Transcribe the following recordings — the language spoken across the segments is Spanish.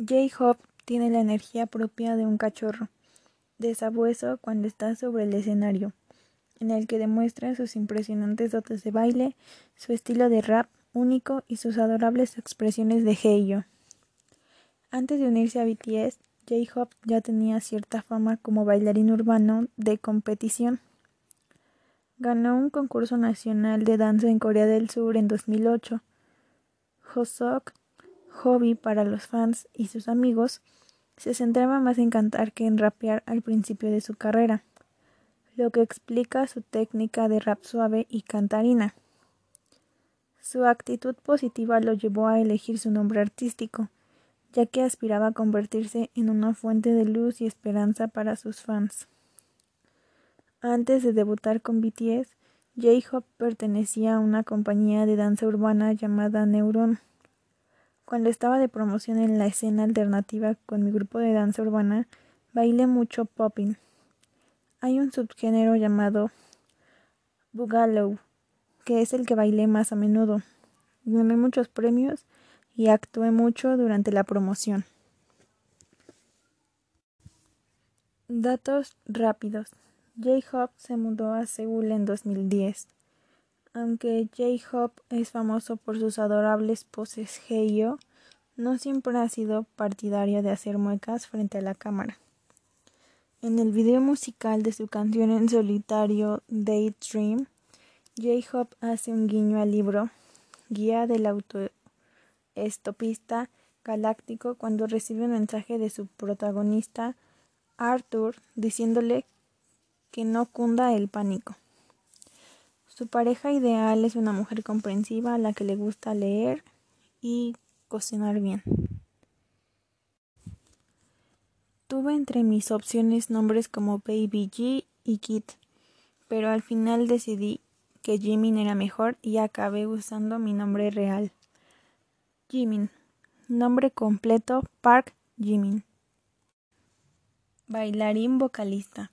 J-Hope tiene la energía propia de un cachorro de sabueso cuando está sobre el escenario, en el que demuestra sus impresionantes dotes de baile, su estilo de rap único y sus adorables expresiones de Heiyo. Antes de unirse a BTS, J-Hope ya tenía cierta fama como bailarín urbano de competición. Ganó un concurso nacional de danza en Corea del Sur en 2008. Hosok hobby para los fans y sus amigos, se centraba más en cantar que en rapear al principio de su carrera, lo que explica su técnica de rap suave y cantarina. Su actitud positiva lo llevó a elegir su nombre artístico, ya que aspiraba a convertirse en una fuente de luz y esperanza para sus fans. Antes de debutar con BTS, J-Hope pertenecía a una compañía de danza urbana llamada Neuron. Cuando estaba de promoción en la escena alternativa con mi grupo de danza urbana, bailé mucho popping. Hay un subgénero llamado Boogaloo, que es el que bailé más a menudo. Gané muchos premios y actué mucho durante la promoción. Datos rápidos. J-Hop se mudó a Seúl en 2010. Aunque J-Hope es famoso por sus adorables poses Heiyo, no siempre ha sido partidario de hacer muecas frente a la cámara. En el video musical de su canción en solitario Daydream, J-Hope hace un guiño al libro Guía del autoestopista galáctico cuando recibe un mensaje de su protagonista Arthur diciéndole que no cunda el pánico. Su pareja ideal es una mujer comprensiva a la que le gusta leer y cocinar bien. Tuve entre mis opciones nombres como Baby G y Kit, pero al final decidí que Jimin era mejor y acabé usando mi nombre real. Jimin. Nombre completo Park Jimin. Bailarín vocalista.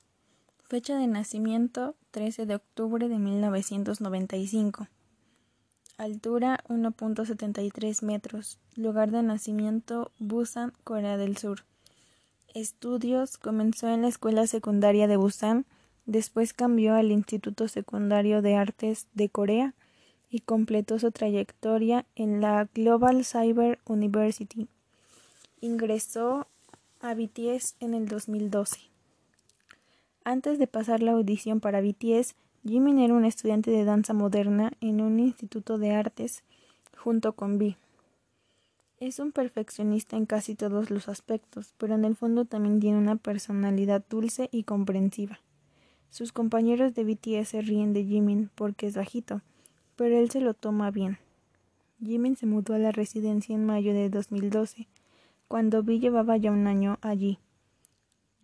Fecha de nacimiento 13 de octubre de 1995. Altura 1.73 metros. Lugar de nacimiento Busan, Corea del Sur. Estudios comenzó en la escuela secundaria de Busan, después cambió al Instituto Secundario de Artes de Corea y completó su trayectoria en la Global Cyber University. Ingresó a BTS en el 2012. Antes de pasar la audición para BTS, Jimin era un estudiante de danza moderna en un instituto de artes junto con V. Es un perfeccionista en casi todos los aspectos, pero en el fondo también tiene una personalidad dulce y comprensiva. Sus compañeros de BTS se ríen de Jimin porque es bajito, pero él se lo toma bien. Jimin se mudó a la residencia en mayo de 2012, cuando V llevaba ya un año allí.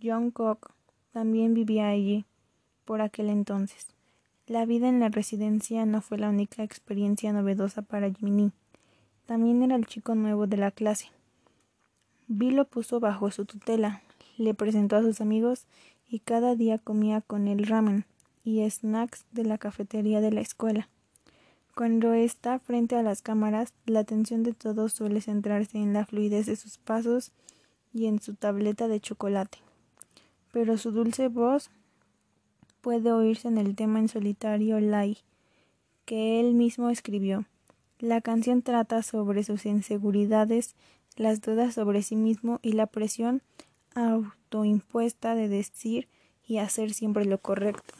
Jungkook también vivía allí por aquel entonces. La vida en la residencia no fue la única experiencia novedosa para Jimmy. También era el chico nuevo de la clase. Bill lo puso bajo su tutela, le presentó a sus amigos y cada día comía con él ramen y snacks de la cafetería de la escuela. Cuando está frente a las cámaras, la atención de todos suele centrarse en la fluidez de sus pasos y en su tableta de chocolate pero su dulce voz puede oírse en el tema en solitario Lai, que él mismo escribió. La canción trata sobre sus inseguridades, las dudas sobre sí mismo y la presión autoimpuesta de decir y hacer siempre lo correcto.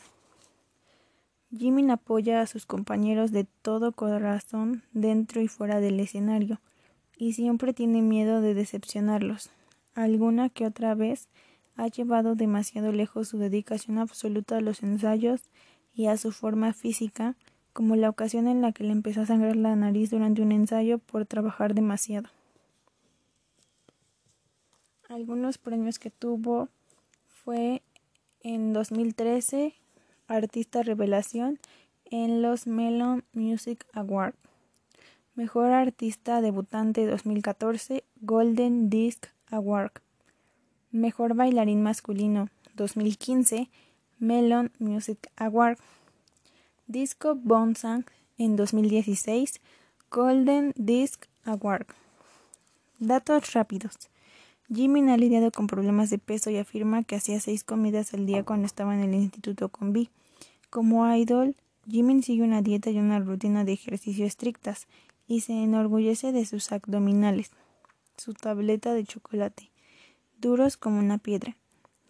Jimin apoya a sus compañeros de todo corazón dentro y fuera del escenario, y siempre tiene miedo de decepcionarlos. Alguna que otra vez ha llevado demasiado lejos su dedicación absoluta a los ensayos y a su forma física, como la ocasión en la que le empezó a sangrar la nariz durante un ensayo por trabajar demasiado. Algunos premios que tuvo fue en 2013 Artista Revelación en los Melon Music Awards. Mejor Artista Debutante 2014 Golden Disc Award. Mejor Bailarín Masculino 2015 Melon Music Award. Disco Bonsang en 2016 Golden Disc Award. Datos rápidos. Jimin ha lidiado con problemas de peso y afirma que hacía seis comidas al día cuando estaba en el instituto con Vi. Como idol, Jimin sigue una dieta y una rutina de ejercicio estrictas y se enorgullece de sus abdominales, su tableta de chocolate, duros como una piedra.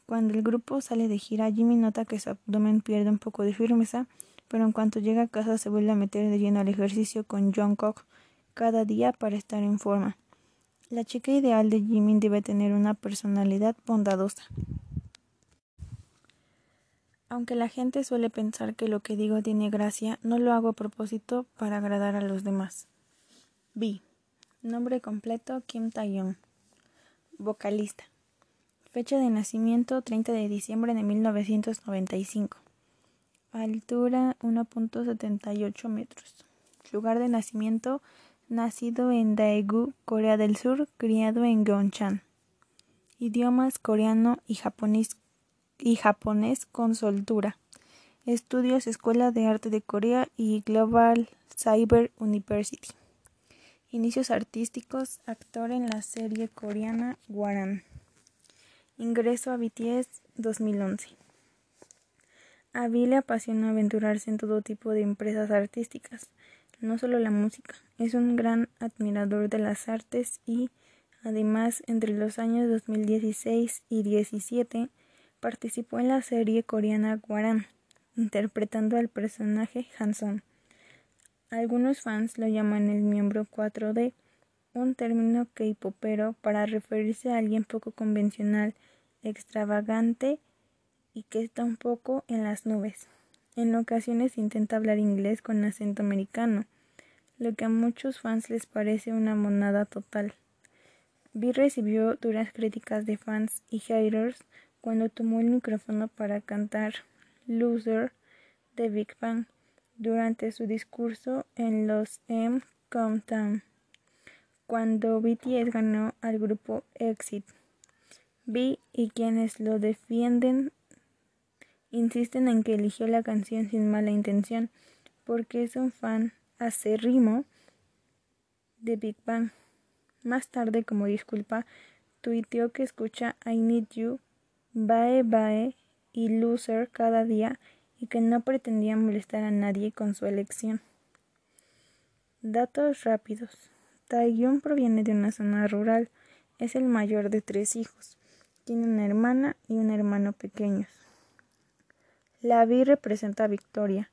Cuando el grupo sale de gira, Jimmy nota que su abdomen pierde un poco de firmeza, pero en cuanto llega a casa se vuelve a meter de lleno al ejercicio con Jungkook cada día para estar en forma. La chica ideal de Jimin debe tener una personalidad bondadosa. Aunque la gente suele pensar que lo que digo tiene gracia, no lo hago a propósito para agradar a los demás. B. Nombre completo Kim Taeyong. Vocalista. Fecha de nacimiento 30 de diciembre de 1995. Altura 1.78 metros. Lugar de nacimiento nacido en Daegu, Corea del Sur, criado en Gyeongsang. Idiomas coreano y japonés, con soltura. Estudios Escuela de Arte de Corea y Global Cyber University. Inicios artísticos, actor en la serie coreana Waran. Ingreso a BTS 2011. A Vi le apasiona aventurarse en todo tipo de empresas artísticas, no solo la música. Es un gran admirador de las artes y, además, entre los años 2016 y 2017, participó en la serie coreana Waran, interpretando al personaje Hanson. Algunos fans lo llaman el miembro 4D, un término k-popero para referirse a alguien poco convencional, extravagante y que está un poco en las nubes. En ocasiones intenta hablar inglés con acento americano, lo que a muchos fans les parece una monada total. Vi recibió duras críticas de fans y haters cuando tomó el micrófono para cantar Loser de Big Bang durante su discurso en los M Countdown, cuando BTS ganó al grupo Exit. B y quienes lo defienden insisten en que eligió la canción sin mala intención, porque es un fan acérrimo de Big Bang. Más tarde, como disculpa, tuiteó que escucha I Need You, Bye Bye y Loser cada día y que no pretendía molestar a nadie con su elección. Datos rápidos. Taeyong proviene de una zona rural. Es el mayor de tres hijos. Tiene una hermana y un hermano pequeños. La Vi representa Victoria.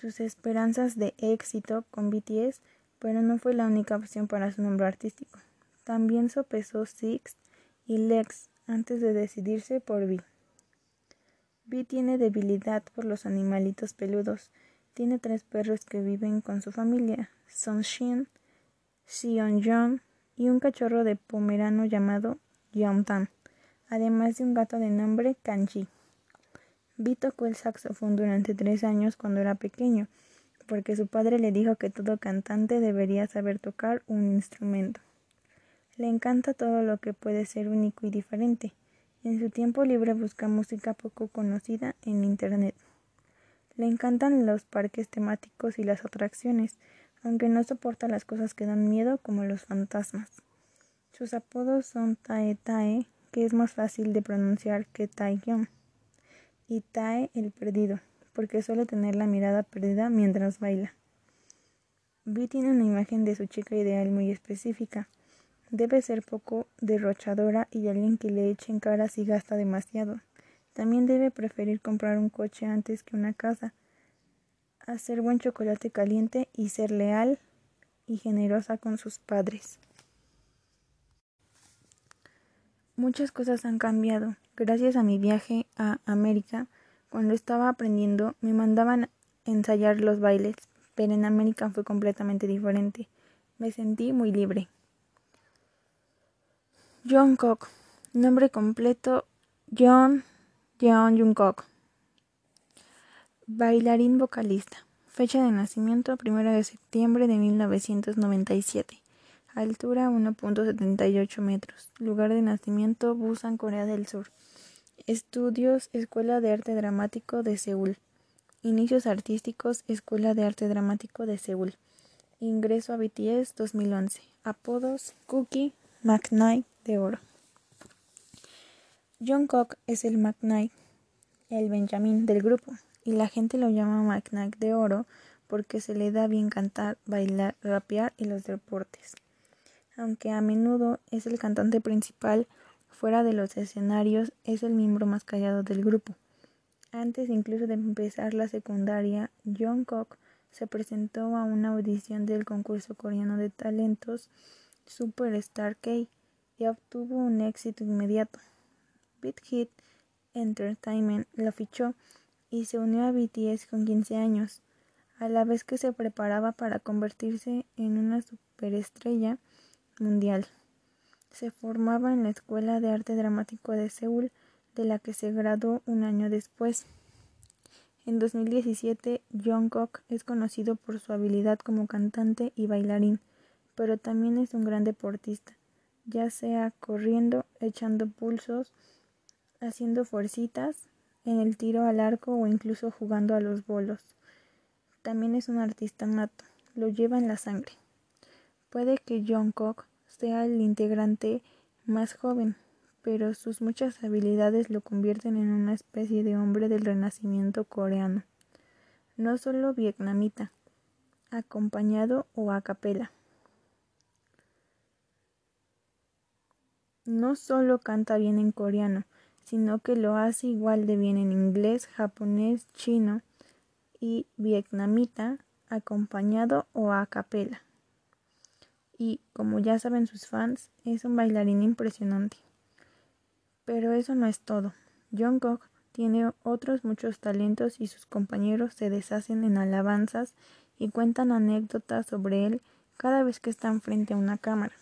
Sus esperanzas de éxito con BTS, pero no fue la única opción para su nombre artístico. También sopesó Six y Lex antes de decidirse por Vi. Vi tiene debilidad por los animalitos peludos. Tiene tres perros que viven con su familia, Son Shin, Sion Jong y un cachorro de pomerano llamado Tan, además de un gato de nombre Kanji. Vi tocó el saxofón durante tres años cuando era pequeño, porque su padre le dijo que todo cantante debería saber tocar un instrumento. Le encanta todo lo que puede ser único y diferente. En su tiempo libre busca música poco conocida en Internet. Le encantan los parques temáticos y las atracciones, aunque no soporta las cosas que dan miedo como los fantasmas. Sus apodos son Tae Tae, que es más fácil de pronunciar que Taeyong, y Tae el perdido, porque suele tener la mirada perdida mientras baila. Vi tiene una imagen de su chica ideal muy específica. Debe ser poco derrochadora y alguien que le eche en cara si gasta demasiado. También debe preferir comprar un coche antes que una casa, hacer buen chocolate caliente y ser leal y generosa con sus padres. Muchas cosas han cambiado. Gracias a mi viaje a América, cuando estaba aprendiendo, me mandaban ensayar los bailes, pero en América fue completamente diferente. Me sentí muy libre. Jungkook. Nombre completo John Jeon Jungkook. Bailarín vocalista. Fecha de nacimiento 1 de septiembre de 1997. Altura 1.78 metros. Lugar de nacimiento Busan, Corea del Sur. Estudios Escuela de Arte Dramático de Seúl. Inicios artísticos Escuela de Arte Dramático de Seúl. Ingreso a BTS 2011. Apodos Cookie McKnight de oro. Jungkook es el McKnight, el Benjamin del grupo, y la gente lo llama McKnight de oro porque se le da bien cantar, bailar, rapear y los deportes. Aunque a menudo es el cantante principal, fuera de los escenarios es el miembro más callado del grupo. Antes incluso de empezar la secundaria, Jungkook se presentó a una audición del concurso coreano de talentos Superstar K y obtuvo un éxito inmediato. Beat Hit Entertainment lo fichó y se unió a BTS con 15 años, a la vez que se preparaba para convertirse en una superestrella mundial. Se formaba en la Escuela de Arte Dramático de Seúl, de la que se graduó un año después. En 2017, Jungkook es conocido por su habilidad como cantante y bailarín, pero también es un gran deportista, ya sea corriendo, echando pulsos, haciendo fuercitas, en el tiro al arco o incluso jugando a los bolos. También es un artista nato, lo lleva en la sangre. Puede que Jungkook sea el integrante más joven, pero sus muchas habilidades lo convierten en una especie de hombre del renacimiento coreano, no solo vietnamita, acompañado o a capela. No solo canta bien en coreano, sino que lo hace igual de bien en inglés, japonés, chino y vietnamita, acompañado o a capela. Y, como ya saben sus fans, es un bailarín impresionante. Pero eso no es todo. Jungkook tiene otros muchos talentos y sus compañeros se deshacen en alabanzas y cuentan anécdotas sobre él cada vez que están frente a una cámara.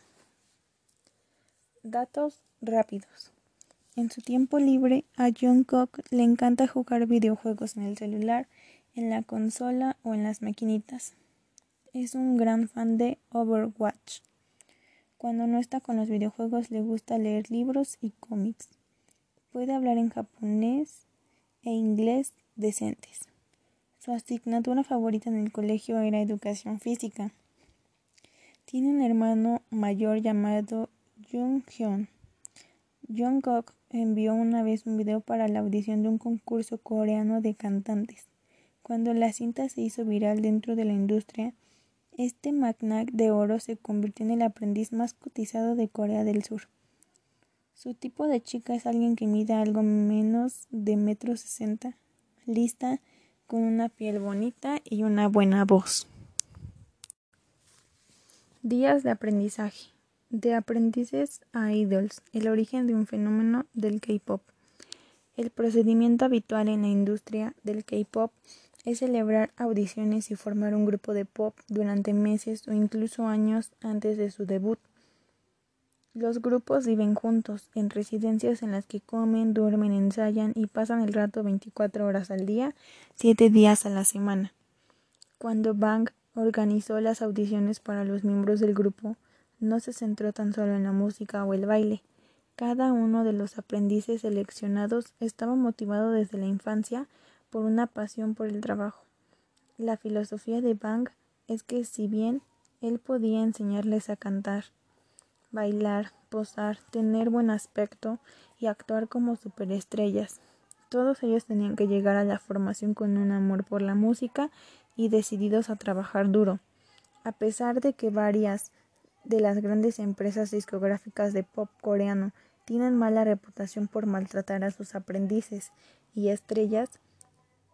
Datos rápidos. En su tiempo libre, a Jungkook le encanta jugar videojuegos en el celular, en la consola o en las maquinitas. Es un gran fan de Overwatch. Cuando no está con los videojuegos le gusta leer libros y cómics. Puede hablar en japonés e inglés decentes. Su asignatura favorita en el colegio era educación física. Tiene un hermano mayor llamado Jung Hyun. Jungkook envió una vez un video para la audición de un concurso coreano de cantantes. Cuando la cinta se hizo viral dentro de la industria, este magnate de oro se convirtió en el aprendiz más cotizado de Corea del Sur. Su tipo de chica es alguien que mide algo menos de metro sesenta, lista, con una piel bonita y una buena voz. Días de aprendizaje. De aprendices a idols, el origen de un fenómeno del K-pop. El procedimiento habitual en la industria del K-pop es celebrar audiciones y formar un grupo de pop durante meses o incluso años antes de su debut. Los grupos viven juntos, en residencias en las que comen, duermen, ensayan y pasan el rato 24 horas al día, 7 días a la semana. Cuando Bang organizó las audiciones para los miembros del grupo, no se centró tan solo en la música o el baile. Cada uno de los aprendices seleccionados estaba motivado desde la infancia por una pasión por el trabajo. La filosofía de Bang es que si bien él podía enseñarles a cantar, bailar, posar, tener buen aspecto y actuar como superestrellas, todos ellos tenían que llegar a la formación con un amor por la música y decididos a trabajar duro. A pesar de que varias de las grandes empresas discográficas de pop coreano tienen mala reputación por maltratar a sus aprendices y estrellas,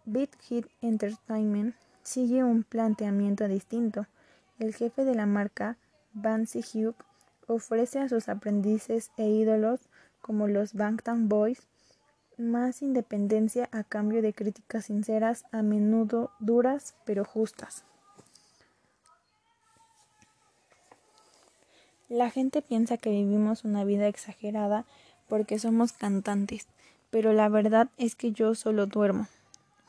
Beat Hit Entertainment sigue un planteamiento distinto. El jefe de la marca, Bansi Hyuk, ofrece a sus aprendices e ídolos, como los Bangtan Boys, más independencia a cambio de críticas sinceras, a menudo duras pero justas. La gente piensa que vivimos una vida exagerada porque somos cantantes, pero la verdad es que yo solo duermo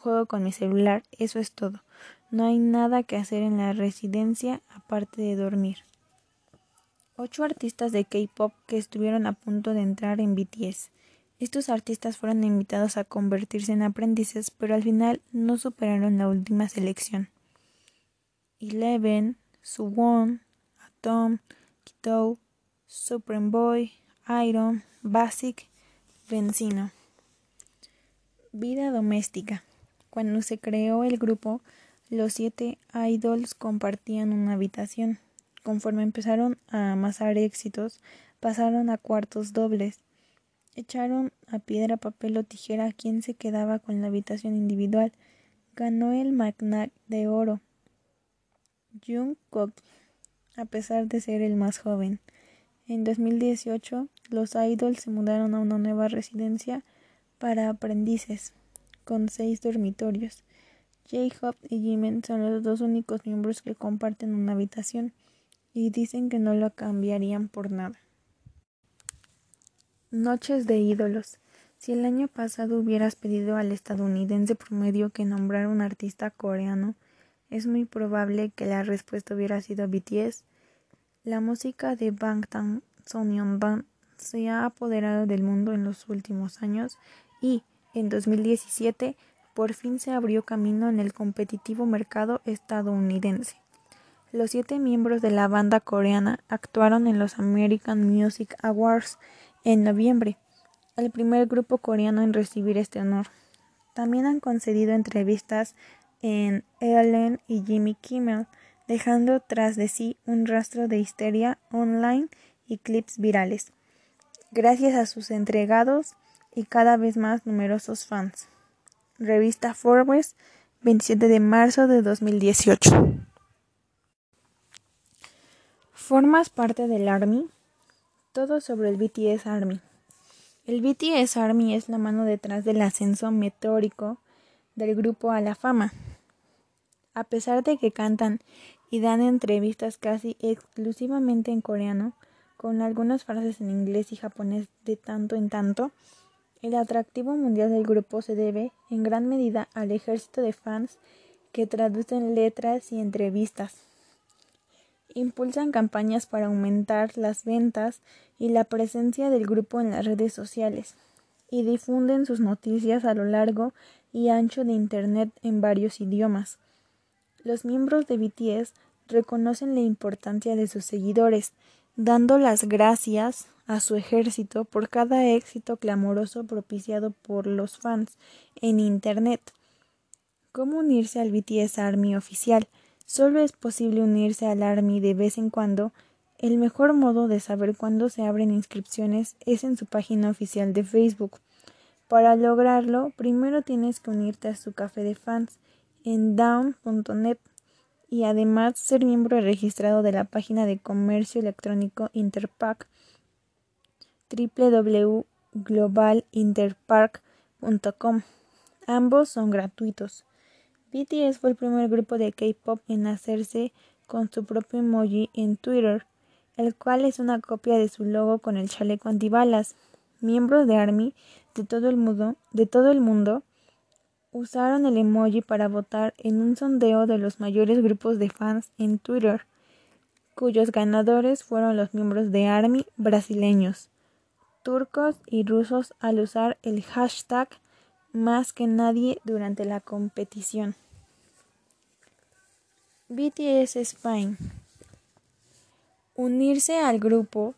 juego con mi celular, eso es todo. No hay nada que hacer en la residencia aparte de dormir. Ocho artistas de K-pop que estuvieron a punto de entrar en BTS. Estos artistas fueron invitados a convertirse en aprendices, pero al final no superaron la última selección. Eleven, Suwon, Atom, Kito, Supreme Boy, Iron, Basic, Vencino. Vida doméstica. Cuando se creó el grupo, los siete idols compartían una habitación. Conforme empezaron a amasar éxitos, pasaron a cuartos dobles. Echaron a piedra, papel o tijera a quien se quedaba con la habitación individual. Ganó el Magnac de Oro. Jungkook, a pesar de ser el más joven. En 2018, los idols se mudaron a una nueva residencia para aprendices, con seis dormitorios. J-Hope y Jimin son los dos únicos miembros que comparten una habitación y dicen que no lo cambiarían por nada. Noches de ídolos. Si el año pasado hubieras pedido al estadounidense promedio que nombrara un artista coreano, es muy probable que la respuesta hubiera sido BTS. La música de Bangtan Sonyeonbang se ha apoderado del mundo en los últimos años y, en 2017, por fin se abrió camino en el competitivo mercado estadounidense. Los siete miembros de la banda coreana actuaron en los American Music Awards en noviembre, el primer grupo coreano en recibir este honor. También han concedido entrevistas en Ellen y Jimmy Kimmel, dejando tras de sí un rastro de histeria online y clips virales, gracias a sus entregados y cada vez más numerosos fans. Revista Forbes, 27 de marzo de 2018. ¿Formas parte del Army? Todo sobre el BTS Army. El BTS Army es la mano detrás del ascenso meteórico del grupo a la fama. A pesar de que cantan y dan entrevistas casi exclusivamente en coreano, con algunas frases en inglés y japonés de tanto en tanto, el atractivo mundial del grupo se debe, en gran medida, al ejército de fans que traducen letras y entrevistas impulsan campañas para aumentar las ventas y la presencia del grupo en las redes sociales y difunden sus noticias a lo largo y ancho de Internet en varios idiomas. Los miembros de BTS reconocen la importancia de sus seguidores, dando las gracias a su ejército por cada éxito clamoroso propiciado por los fans en Internet. ¿Cómo unirse al BTS Army oficial? Solo es posible unirse al Army de vez en cuando. El mejor modo de saber cuándo se abren inscripciones es en su página oficial de Facebook. Para lograrlo, primero tienes que unirte a su café de fans en down.net y además ser miembro registrado de la página de comercio electrónico Interpack www.globalinterpark.com. Ambos son gratuitos. BTS fue el primer grupo de K-pop en hacerse con su propio emoji en Twitter, el cual es una copia de su logo con el chaleco antibalas. Miembros de ARMY de todo el mundo, de todo el mundo usaron el emoji para votar en un sondeo de los mayores grupos de fans en Twitter, cuyos ganadores fueron los miembros de ARMY brasileños, turcos y rusos al usar el hashtag más que nadie durante la competición. BTS Spain. Unirse al grupo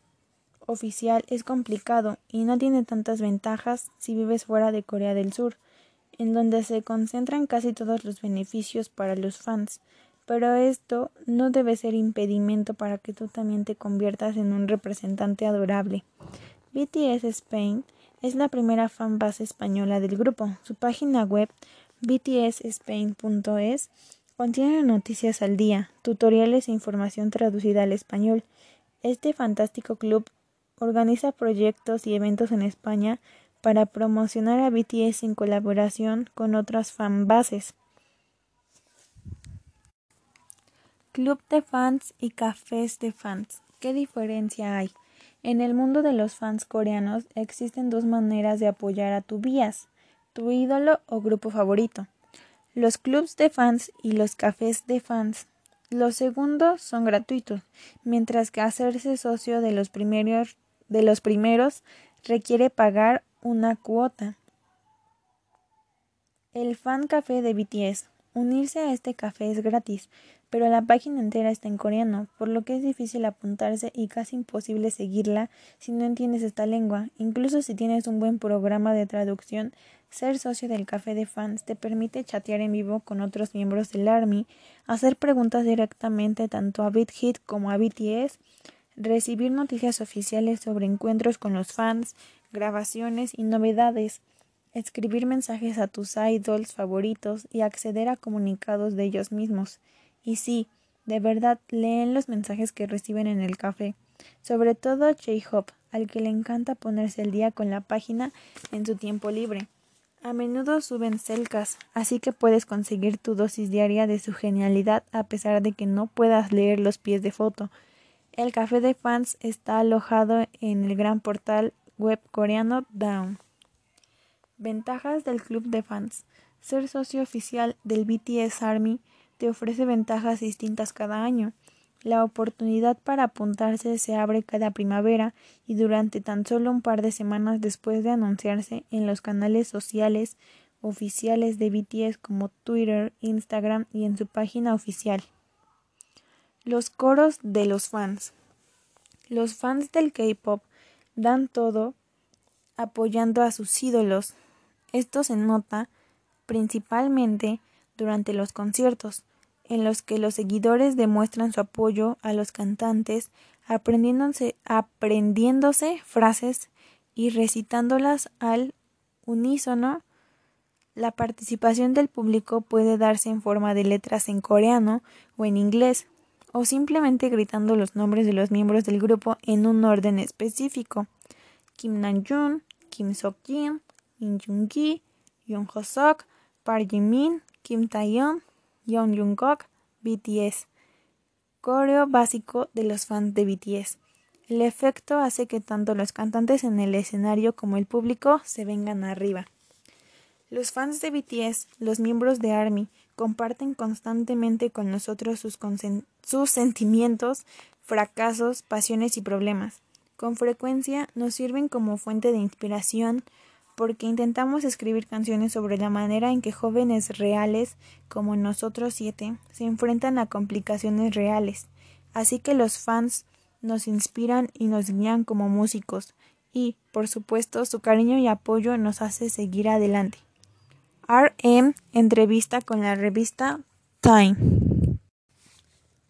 oficial es complicado y no tiene tantas ventajas si vives fuera de Corea del Sur, en donde se concentran casi todos los beneficios para los fans, pero esto no debe ser impedimento para que tú también te conviertas en un representante adorable. BTS Spain es la primera fanbase española del grupo. Su página web btsspain.es Contiene noticias al día, tutoriales e información traducida al español. Este fantástico club organiza proyectos y eventos en España para promocionar a BTS en colaboración con otras fanbases. Club de fans y cafés de fans. ¿Qué diferencia hay? En el mundo de los fans coreanos existen dos maneras de apoyar a tu bias, tu ídolo o grupo favorito los clubs de fans y los cafés de fans. Los segundos son gratuitos, mientras que hacerse socio de los primeros, de los primeros requiere pagar una cuota. El fan café de BTS. Unirse a este café es gratis, pero la página entera está en coreano, por lo que es difícil apuntarse y casi imposible seguirla si no entiendes esta lengua. Incluso si tienes un buen programa de traducción, ser socio del café de fans te permite chatear en vivo con otros miembros del Army, hacer preguntas directamente tanto a BitHit como a BTS, recibir noticias oficiales sobre encuentros con los fans, grabaciones y novedades, escribir mensajes a tus idols favoritos y acceder a comunicados de ellos mismos. Y sí, de verdad leen los mensajes que reciben en el café, sobre todo J-Hop, al que le encanta ponerse al día con la página en su tiempo libre. A menudo suben celcas, así que puedes conseguir tu dosis diaria de su genialidad a pesar de que no puedas leer los pies de foto. El café de fans está alojado en el gran portal web coreano Down. Ventajas del club de fans. Ser socio oficial del BTS Army te ofrece ventajas distintas cada año. La oportunidad para apuntarse se abre cada primavera y durante tan solo un par de semanas después de anunciarse en los canales sociales oficiales de BTS como Twitter, Instagram y en su página oficial. Los coros de los fans. Los fans del K-pop dan todo apoyando a sus ídolos. Esto se nota principalmente durante los conciertos, en los que los seguidores demuestran su apoyo a los cantantes, aprendiéndose, aprendiéndose frases y recitándolas al unísono. La participación del público puede darse en forma de letras en coreano o en inglés, o simplemente gritando los nombres de los miembros del grupo en un orden específico. Kim Namjoon, Kim Seok-jin, Min Jung-gi, Yoon Ho-sok, Park Ji-min, Kim Taeyeon, Yoon Jungkook, BTS. Coreo básico de los fans de BTS. El efecto hace que tanto los cantantes en el escenario como el público se vengan arriba. Los fans de BTS, los miembros de ARMY, comparten constantemente con nosotros sus sentimientos, fracasos, pasiones y problemas. Con frecuencia nos sirven como fuente de inspiración porque intentamos escribir canciones sobre la manera en que jóvenes reales, como nosotros siete, se enfrentan a complicaciones reales. Así que los fans nos inspiran y nos guían como músicos, y, por supuesto, su cariño y apoyo nos hace seguir adelante. RM entrevista con la revista Time.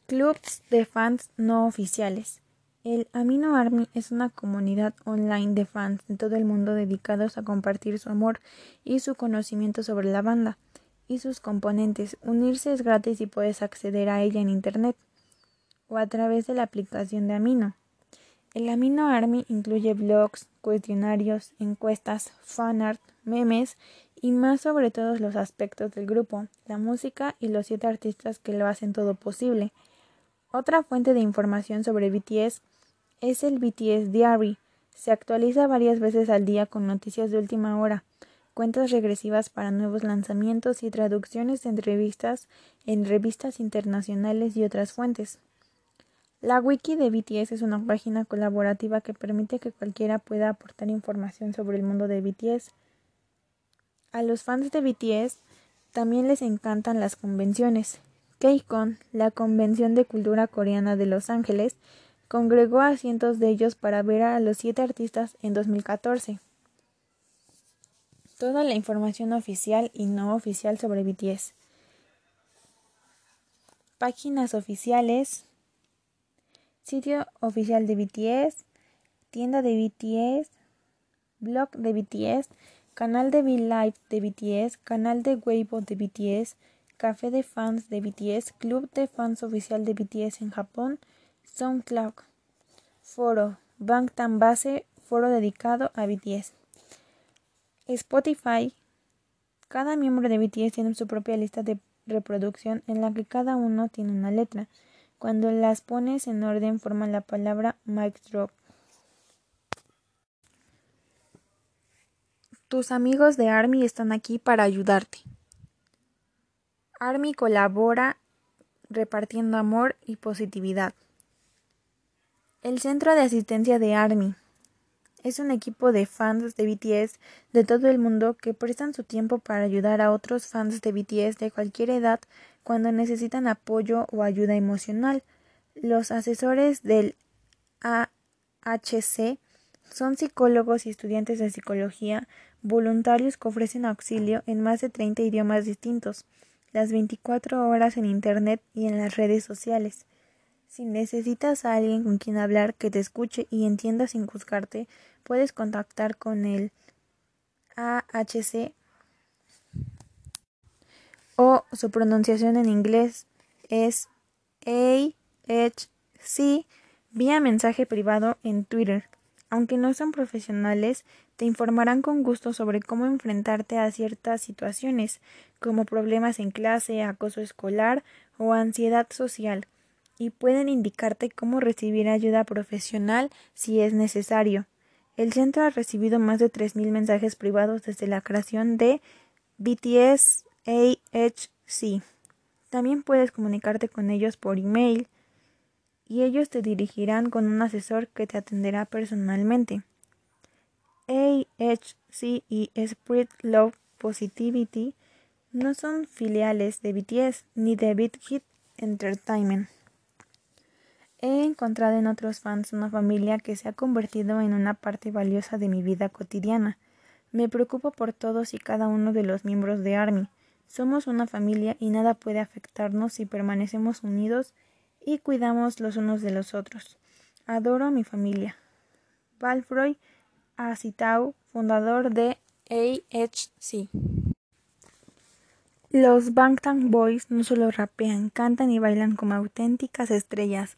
Clubs de fans no oficiales. El Amino Army es una comunidad online de fans de todo el mundo dedicados a compartir su amor y su conocimiento sobre la banda y sus componentes. Unirse es gratis y puedes acceder a ella en Internet o a través de la aplicación de Amino. El Amino Army incluye blogs, cuestionarios, encuestas, fanart, memes y más sobre todos los aspectos del grupo, la música y los siete artistas que lo hacen todo posible. Otra fuente de información sobre BTS es el BTS Diary. Se actualiza varias veces al día con noticias de última hora, cuentas regresivas para nuevos lanzamientos y traducciones de entrevistas en revistas internacionales y otras fuentes. La wiki de BTS es una página colaborativa que permite que cualquiera pueda aportar información sobre el mundo de BTS. A los fans de BTS también les encantan las convenciones. KCON, la Convención de Cultura Coreana de Los Ángeles, congregó a cientos de ellos para ver a los siete artistas en 2014. Toda la información oficial y no oficial sobre BTS. Páginas oficiales. Sitio oficial de BTS. Tienda de BTS. Blog de BTS canal de V-Live de BTS, canal de Weibo de BTS, café de fans de BTS, club de fans oficial de BTS en Japón, SoundCloud, foro, Bangtan Base, foro dedicado a BTS. Spotify. Cada miembro de BTS tiene su propia lista de reproducción en la que cada uno tiene una letra. Cuando las pones en orden forman la palabra mic drop. Tus amigos de Army están aquí para ayudarte. Army colabora repartiendo amor y positividad. El Centro de Asistencia de Army es un equipo de fans de BTS de todo el mundo que prestan su tiempo para ayudar a otros fans de BTS de cualquier edad cuando necesitan apoyo o ayuda emocional. Los asesores del AHC son psicólogos y estudiantes de psicología voluntarios que ofrecen auxilio en más de 30 idiomas distintos, las 24 horas en Internet y en las redes sociales. Si necesitas a alguien con quien hablar que te escuche y entienda sin juzgarte, puedes contactar con el AHC o su pronunciación en inglés es AHC vía mensaje privado en Twitter. Aunque no son profesionales, te informarán con gusto sobre cómo enfrentarte a ciertas situaciones, como problemas en clase, acoso escolar o ansiedad social y pueden indicarte cómo recibir ayuda profesional si es necesario. El centro ha recibido más de 3.000 mensajes privados desde la creación de BTS AHC. También puedes comunicarte con ellos por email y ellos te dirigirán con un asesor que te atenderá personalmente. AHC y Spread Love Positivity no son filiales de BTS ni de Big Hit Entertainment. He encontrado en otros fans una familia que se ha convertido en una parte valiosa de mi vida cotidiana. Me preocupo por todos y cada uno de los miembros de ARMY. Somos una familia y nada puede afectarnos si permanecemos unidos y cuidamos los unos de los otros. Adoro a mi familia. Valfroy Asitau, fundador de AHC. Los Bangtan Boys no solo rapean, cantan y bailan como auténticas estrellas.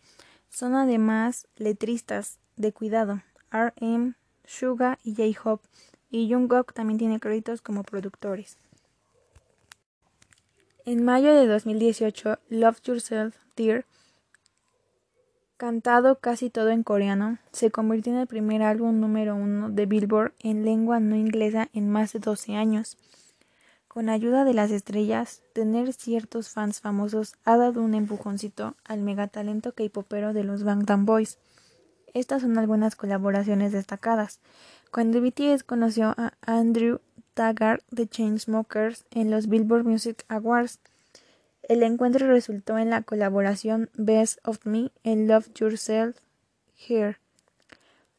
Son además letristas de cuidado. RM, Suga y J-Hope y Jungkook también tiene créditos como productores. En mayo de 2018, Love Yourself, Dear, cantado casi todo en coreano, se convirtió en el primer álbum número uno de Billboard en lengua no inglesa en más de 12 años. Con ayuda de las estrellas, tener ciertos fans famosos ha dado un empujoncito al megatalento K-popero de los Bangtan Boys. Estas son algunas colaboraciones destacadas. Cuando BTS conoció a Andrew Taggart de Chainsmokers en los Billboard Music Awards, el encuentro resultó en la colaboración Best of Me en Love Yourself Here.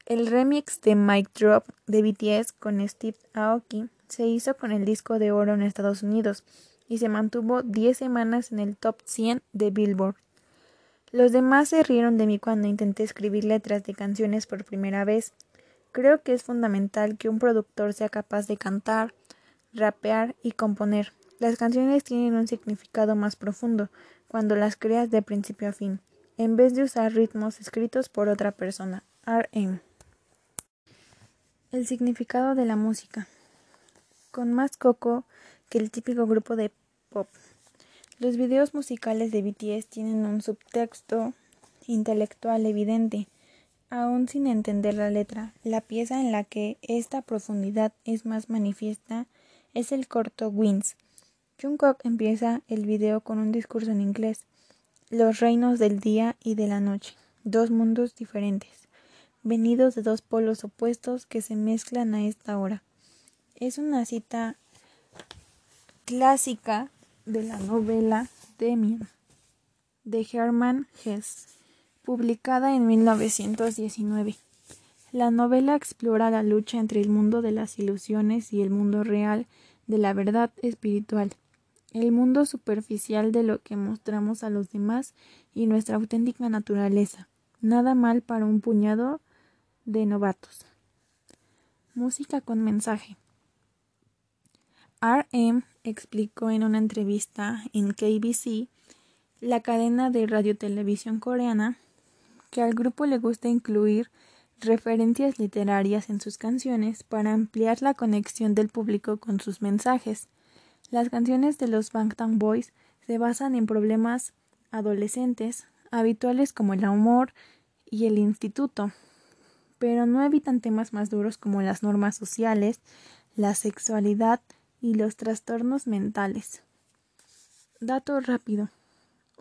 El remix de Mic Drop de BTS con Steve Aoki se hizo con el disco de oro en Estados Unidos y se mantuvo 10 semanas en el top 100 de Billboard. Los demás se rieron de mí cuando intenté escribir letras de canciones por primera vez. Creo que es fundamental que un productor sea capaz de cantar, rapear y componer. Las canciones tienen un significado más profundo cuando las creas de principio a fin, en vez de usar ritmos escritos por otra persona. RM. El significado de la música con más coco que el típico grupo de pop. Los videos musicales de BTS tienen un subtexto intelectual evidente, aún sin entender la letra. La pieza en la que esta profundidad es más manifiesta es el corto Wings. Jungkook empieza el video con un discurso en inglés. Los reinos del día y de la noche, dos mundos diferentes, venidos de dos polos opuestos que se mezclan a esta hora es una cita clásica de la novela Demian de Hermann Hesse, publicada en 1919. La novela explora la lucha entre el mundo de las ilusiones y el mundo real de la verdad espiritual, el mundo superficial de lo que mostramos a los demás y nuestra auténtica naturaleza. Nada mal para un puñado de novatos. Música con mensaje. RM explicó en una entrevista en KBC, la cadena de radiotelevisión coreana, que al grupo le gusta incluir referencias literarias en sus canciones para ampliar la conexión del público con sus mensajes. Las canciones de los Bangtan Boys se basan en problemas adolescentes habituales como el amor y el instituto, pero no evitan temas más duros como las normas sociales, la sexualidad, y los trastornos mentales. Dato rápido.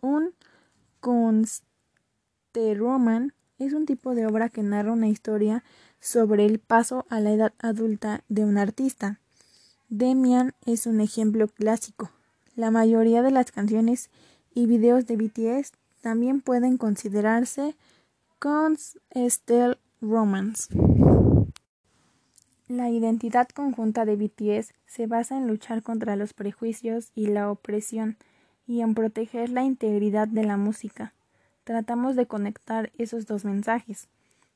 Un consteroman es un tipo de obra que narra una historia sobre el paso a la edad adulta de un artista. Demian es un ejemplo clásico. La mayoría de las canciones y videos de BTS también pueden considerarse con Romance. La identidad conjunta de BTS se basa en luchar contra los prejuicios y la opresión y en proteger la integridad de la música. Tratamos de conectar esos dos mensajes.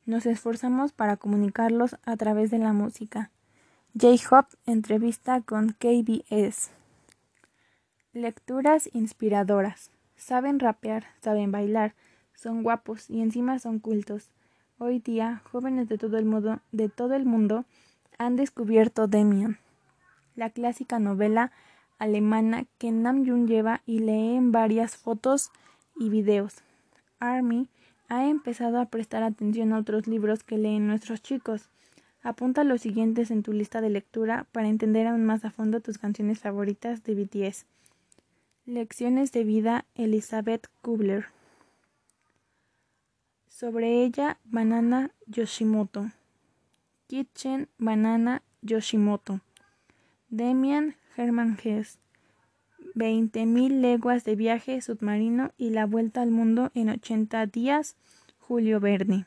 Nos esforzamos para comunicarlos a través de la música. J-Hop entrevista con KBS. Lecturas inspiradoras. Saben rapear, saben bailar, son guapos y encima son cultos. Hoy día, jóvenes de todo el mundo, de todo el mundo han descubierto Demian, la clásica novela alemana que Nam June lleva y lee en varias fotos y videos. Army ha empezado a prestar atención a otros libros que leen nuestros chicos. Apunta los siguientes en tu lista de lectura para entender aún más a fondo tus canciones favoritas de BTS. Lecciones de vida Elizabeth Kubler. Sobre ella, Banana Yoshimoto. Kitchen Banana Yoshimoto. Demian Herman Hess. 20.000 leguas de viaje submarino y la vuelta al mundo en 80 días. Julio Verne.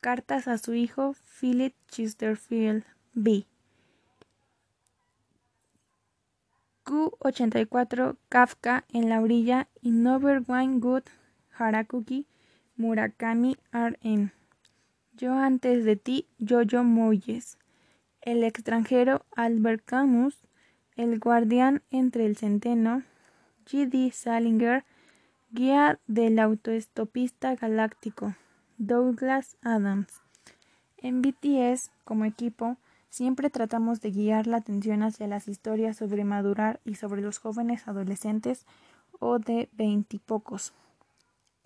Cartas a su hijo Philip Chesterfield B. Q84 Kafka en la orilla y Wine Good Harakuki Murakami R.N. Yo antes de ti, Jojo Moyes. El extranjero Albert Camus. El guardián entre el centeno. G.D. Salinger. Guía del autoestopista galáctico. Douglas Adams. En BTS, como equipo, siempre tratamos de guiar la atención hacia las historias sobre madurar y sobre los jóvenes adolescentes o de veintipocos.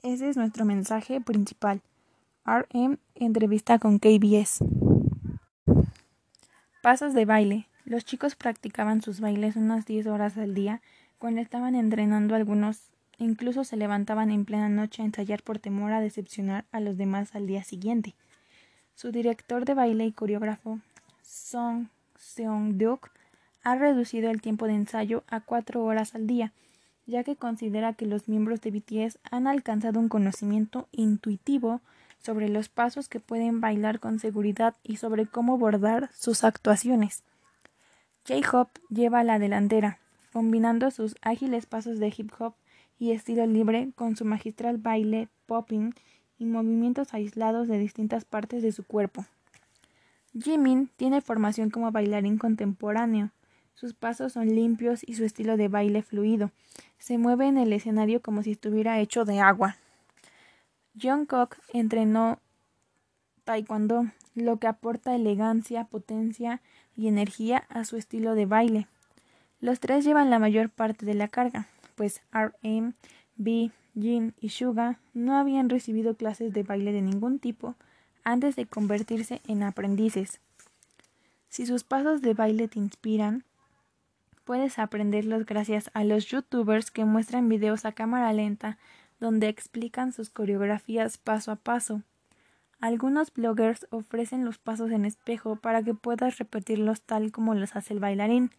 Ese es nuestro mensaje principal. RM entrevista con KBS. Pasos de baile. Los chicos practicaban sus bailes unas 10 horas al día cuando estaban entrenando algunos incluso se levantaban en plena noche a ensayar por temor a decepcionar a los demás al día siguiente. Su director de baile y coreógrafo, Song Seong-duk, ha reducido el tiempo de ensayo a cuatro horas al día, ya que considera que los miembros de BTS han alcanzado un conocimiento intuitivo sobre los pasos que pueden bailar con seguridad y sobre cómo bordar sus actuaciones. J-Hop lleva la delantera, combinando sus ágiles pasos de hip hop y estilo libre con su magistral baile, popping y movimientos aislados de distintas partes de su cuerpo. Jimin tiene formación como bailarín contemporáneo. Sus pasos son limpios y su estilo de baile fluido. Se mueve en el escenario como si estuviera hecho de agua. Jungkook entrenó taekwondo, lo que aporta elegancia, potencia y energía a su estilo de baile. Los tres llevan la mayor parte de la carga, pues RM, B, Jin y Suga no habían recibido clases de baile de ningún tipo antes de convertirse en aprendices. Si sus pasos de baile te inspiran, puedes aprenderlos gracias a los youtubers que muestran videos a cámara lenta donde explican sus coreografías paso a paso. Algunos bloggers ofrecen los pasos en espejo para que puedas repetirlos tal como los hace el bailarín,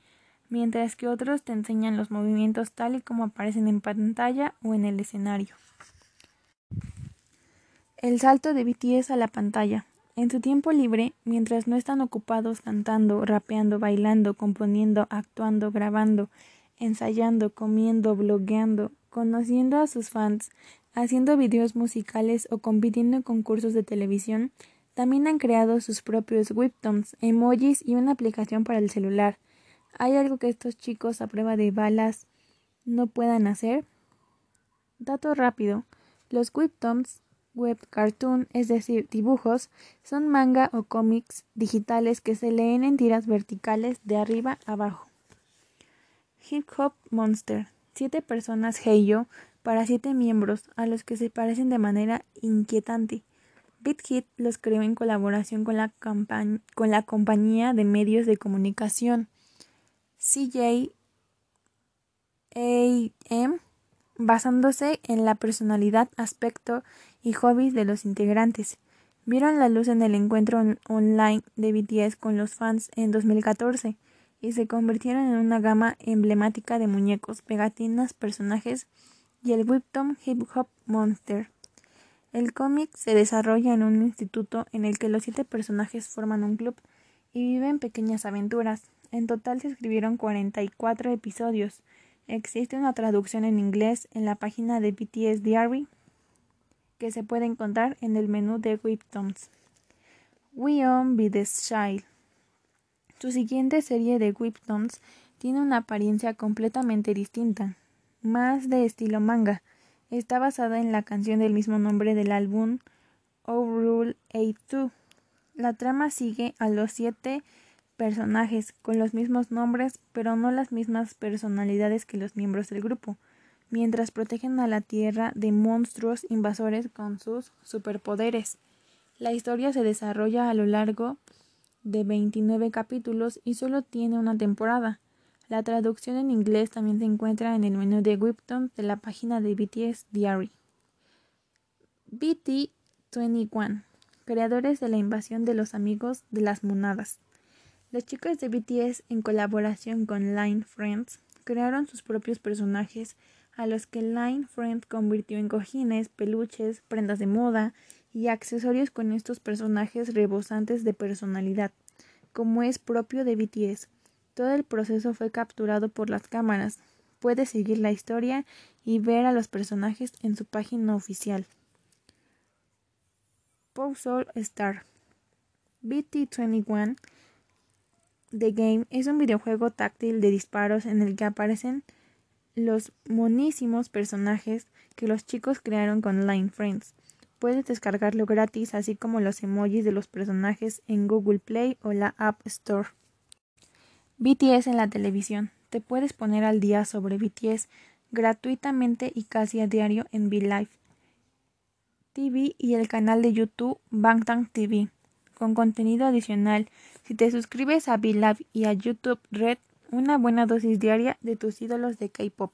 mientras que otros te enseñan los movimientos tal y como aparecen en pantalla o en el escenario. El salto de BTS a la pantalla. En su tiempo libre, mientras no están ocupados cantando, rapeando, bailando, componiendo, actuando, grabando, ensayando, comiendo, blogueando, conociendo a sus fans, haciendo videos musicales o compitiendo en concursos de televisión, también han creado sus propios webtoons, emojis y una aplicación para el celular. ¿Hay algo que estos chicos a prueba de balas no puedan hacer? Dato rápido. Los webtoons, web cartoon, es decir, dibujos, son manga o cómics digitales que se leen en tiras verticales de arriba a abajo. Hip Hop Monster siete personas Heiyo para siete miembros a los que se parecen de manera inquietante. BitHit los creó en colaboración con la, con la compañía de medios de comunicación CJAM, basándose en la personalidad, aspecto y hobbies de los integrantes. Vieron la luz en el encuentro online de BTS con los fans en 2014 y se convirtieron en una gama emblemática de muñecos, pegatinas, personajes y el Whipton Hip Hop Monster. El cómic se desarrolla en un instituto en el que los siete personajes forman un club y viven pequeñas aventuras. En total se escribieron 44 episodios. Existe una traducción en inglés en la página de BTS Diary que se puede encontrar en el menú de Whiptons. We Own Be the Child. Su siguiente serie de Whiptons tiene una apariencia completamente distinta, más de estilo manga. Está basada en la canción del mismo nombre del álbum Overrule A2. La trama sigue a los siete personajes con los mismos nombres, pero no las mismas personalidades que los miembros del grupo, mientras protegen a la Tierra de monstruos invasores con sus superpoderes. La historia se desarrolla a lo largo de 29 capítulos y solo tiene una temporada. La traducción en inglés también se encuentra en el menú de Whipton de la página de BTS Diary. BT21, creadores de la invasión de los amigos de las monadas. Los chicos de BTS, en colaboración con Line Friends, crearon sus propios personajes a los que Line Friends convirtió en cojines, peluches, prendas de moda y accesorios con estos personajes rebosantes de personalidad, como es propio de BTS. Todo el proceso fue capturado por las cámaras. Puedes seguir la historia y ver a los personajes en su página oficial. Puzzle Star BT21 The Game es un videojuego táctil de disparos en el que aparecen los monísimos personajes que los chicos crearon con Line Friends. Puedes descargarlo gratis, así como los emojis de los personajes en Google Play o la App Store. BTS en la televisión. Te puedes poner al día sobre BTS gratuitamente y casi a diario en VLive TV y el canal de YouTube Bangtan TV con contenido adicional. Si te suscribes a VLab y a YouTube Red, una buena dosis diaria de tus ídolos de K-pop.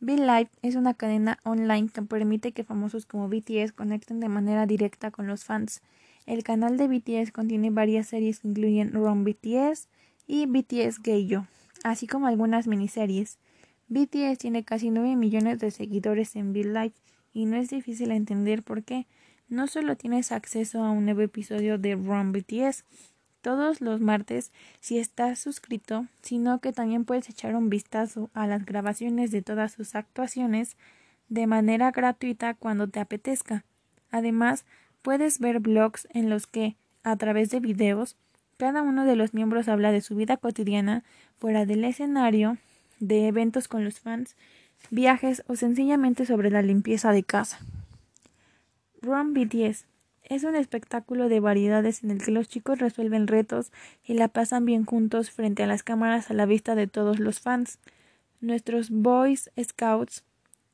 VLive es una cadena online que permite que famosos como BTS conecten de manera directa con los fans. El canal de BTS contiene varias series que incluyen Run BTS y BTS Yo, así como algunas miniseries. BTS tiene casi 9 millones de seguidores en VLive y no es difícil entender por qué no solo tienes acceso a un nuevo episodio de Run BTS todos los martes si estás suscrito, sino que también puedes echar un vistazo a las grabaciones de todas sus actuaciones de manera gratuita cuando te apetezca. Además, puedes ver blogs en los que, a través de videos, cada uno de los miembros habla de su vida cotidiana fuera del escenario, de eventos con los fans, viajes o sencillamente sobre la limpieza de casa. Run BTS es un espectáculo de variedades en el que los chicos resuelven retos y la pasan bien juntos frente a las cámaras a la vista de todos los fans. Nuestros Boys Scouts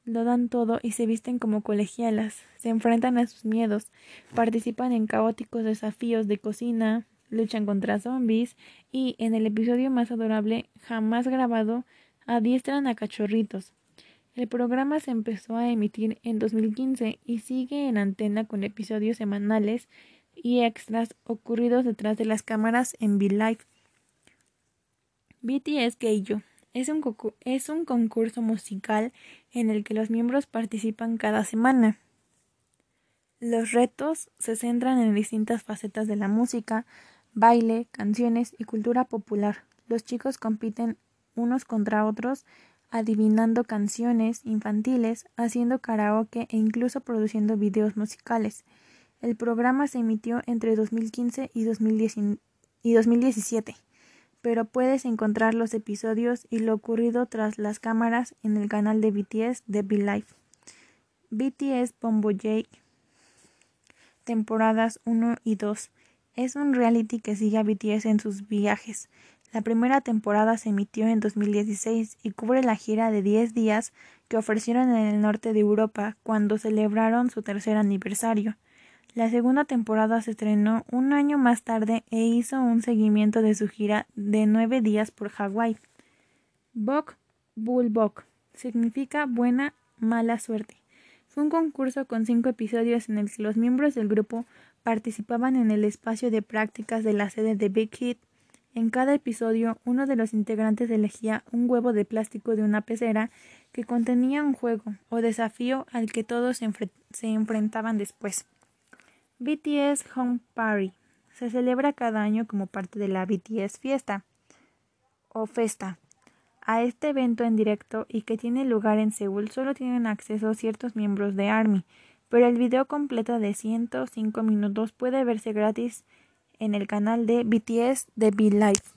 lo dan todo y se visten como colegialas, se enfrentan a sus miedos, participan en caóticos desafíos de cocina, luchan contra zombies y, en el episodio más adorable jamás grabado, adiestran a cachorritos. El programa se empezó a emitir en 2015 y sigue en antena con episodios semanales y extras ocurridos detrás de las cámaras en V-Live. BTS es un, es un concurso musical en el que los miembros participan cada semana. Los retos se centran en distintas facetas de la música, baile, canciones y cultura popular. Los chicos compiten unos contra otros adivinando canciones infantiles, haciendo karaoke e incluso produciendo videos musicales. El programa se emitió entre 2015 y, 2017, pero puedes encontrar los episodios y lo ocurrido tras las cámaras en el canal de BTS de Life. BTS Bombo J temporadas 1 y 2 es un reality que sigue a BTS en sus viajes, la primera temporada se emitió en 2016 y cubre la gira de 10 días que ofrecieron en el norte de Europa cuando celebraron su tercer aniversario. La segunda temporada se estrenó un año más tarde e hizo un seguimiento de su gira de nueve días por Hawái. Bok Bok significa buena, mala suerte. Fue un concurso con cinco episodios en el que los miembros del grupo participaban en el espacio de prácticas de la sede de Big Hit En cada episodio, uno de los integrantes elegía un huevo de plástico de una pecera que contenía un juego o desafío al que todos se, enfrentaban después. BTS Home Party se celebra cada año como parte de la BTS Fiesta o Festa. A este evento en directo y que tiene lugar en Seúl solo tienen acceso ciertos miembros de ARMY, pero el video completo de 105 minutos puede verse gratis en el canal de BTS de Be Life.